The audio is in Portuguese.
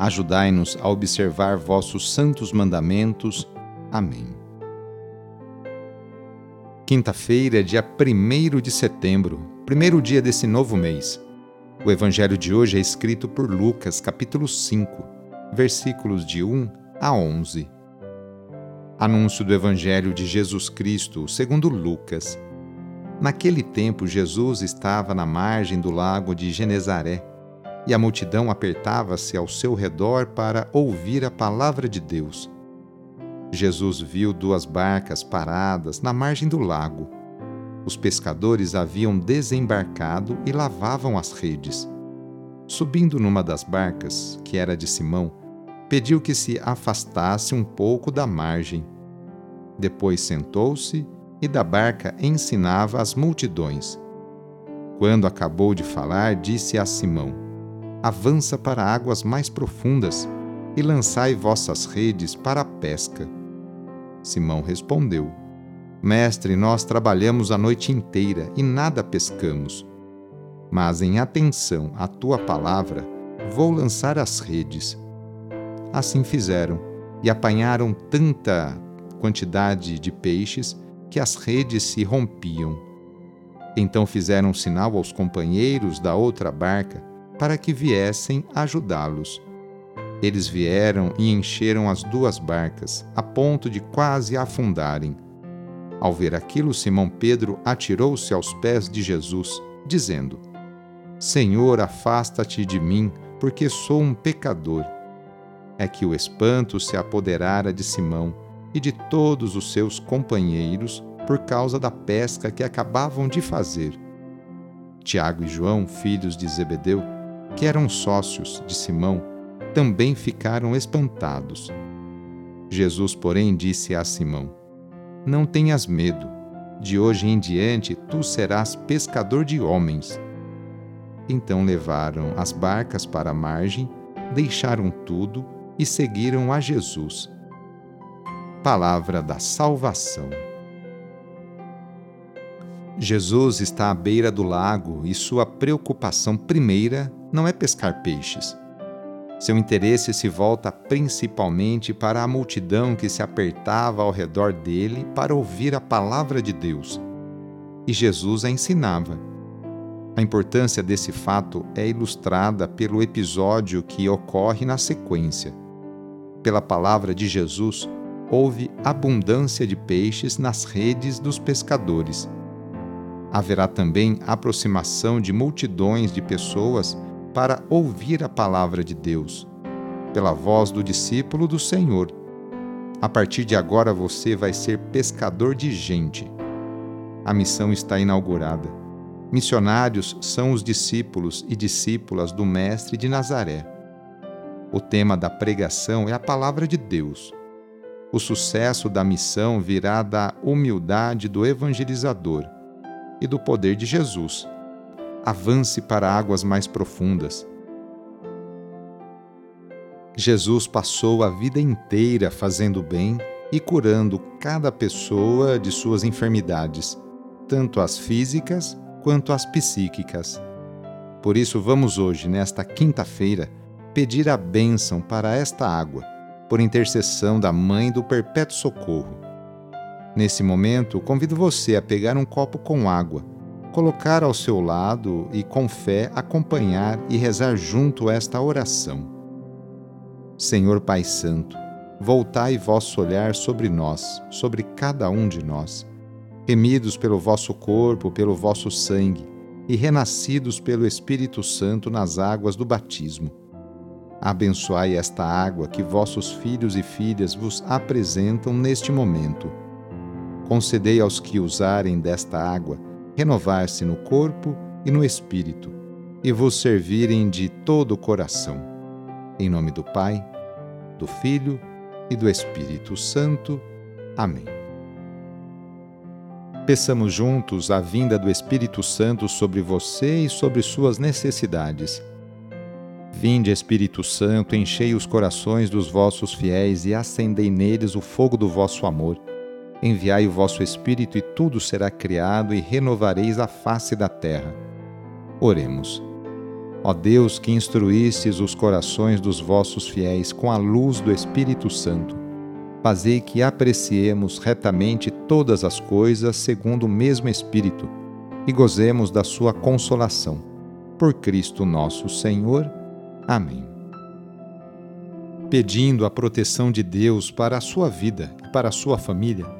Ajudai-nos a observar vossos santos mandamentos. Amém. Quinta-feira, dia 1 de setembro, primeiro dia desse novo mês. O evangelho de hoje é escrito por Lucas, capítulo 5, versículos de 1 a 11. Anúncio do evangelho de Jesus Cristo, segundo Lucas. Naquele tempo, Jesus estava na margem do lago de Genezaré e a multidão apertava-se ao seu redor para ouvir a palavra de Deus. Jesus viu duas barcas paradas na margem do lago. Os pescadores haviam desembarcado e lavavam as redes. Subindo numa das barcas, que era de Simão, pediu que se afastasse um pouco da margem. Depois sentou-se e da barca ensinava as multidões. Quando acabou de falar, disse a Simão: avança para águas mais profundas e lançai vossas redes para a pesca. Simão respondeu: Mestre, nós trabalhamos a noite inteira e nada pescamos. Mas em atenção à tua palavra, vou lançar as redes. Assim fizeram e apanharam tanta quantidade de peixes que as redes se rompiam. Então fizeram sinal aos companheiros da outra barca para que viessem ajudá-los. Eles vieram e encheram as duas barcas, a ponto de quase afundarem. Ao ver aquilo, Simão Pedro atirou-se aos pés de Jesus, dizendo: Senhor, afasta-te de mim, porque sou um pecador. É que o espanto se apoderara de Simão e de todos os seus companheiros por causa da pesca que acabavam de fazer. Tiago e João, filhos de Zebedeu, que eram sócios de Simão, também ficaram espantados. Jesus, porém, disse a Simão: Não tenhas medo, de hoje em diante tu serás pescador de homens. Então levaram as barcas para a margem, deixaram tudo e seguiram a Jesus. Palavra da Salvação. Jesus está à beira do lago e sua preocupação primeira não é pescar peixes. Seu interesse se volta principalmente para a multidão que se apertava ao redor dele para ouvir a palavra de Deus. E Jesus a ensinava. A importância desse fato é ilustrada pelo episódio que ocorre na sequência. Pela palavra de Jesus, houve abundância de peixes nas redes dos pescadores. Haverá também aproximação de multidões de pessoas para ouvir a palavra de Deus, pela voz do discípulo do Senhor. A partir de agora você vai ser pescador de gente. A missão está inaugurada. Missionários são os discípulos e discípulas do Mestre de Nazaré. O tema da pregação é a palavra de Deus. O sucesso da missão virá da humildade do evangelizador e do poder de Jesus avance para águas mais profundas. Jesus passou a vida inteira fazendo bem e curando cada pessoa de suas enfermidades, tanto as físicas quanto as psíquicas. Por isso, vamos hoje, nesta quinta-feira, pedir a bênção para esta água, por intercessão da Mãe do Perpétuo Socorro. Nesse momento, convido você a pegar um copo com água colocar ao seu lado e com fé acompanhar e rezar junto esta oração. Senhor Pai Santo, voltai vosso olhar sobre nós, sobre cada um de nós, remidos pelo vosso corpo, pelo vosso sangue, e renascidos pelo Espírito Santo nas águas do batismo. Abençoai esta água que vossos filhos e filhas vos apresentam neste momento. Concedei aos que usarem desta água renovar-se no corpo e no espírito, e vos servirem de todo o coração. Em nome do Pai, do Filho e do Espírito Santo. Amém. Peçamos juntos a vinda do Espírito Santo sobre você e sobre suas necessidades. Vinde, Espírito Santo, enchei os corações dos vossos fiéis e acendei neles o fogo do vosso amor. Enviai o vosso Espírito e tudo será criado e renovareis a face da terra. Oremos. Ó Deus, que instruístes os corações dos vossos fiéis com a luz do Espírito Santo, fazei que apreciemos retamente todas as coisas segundo o mesmo Espírito e gozemos da sua consolação. Por Cristo nosso Senhor. Amém. Pedindo a proteção de Deus para a sua vida e para a sua família,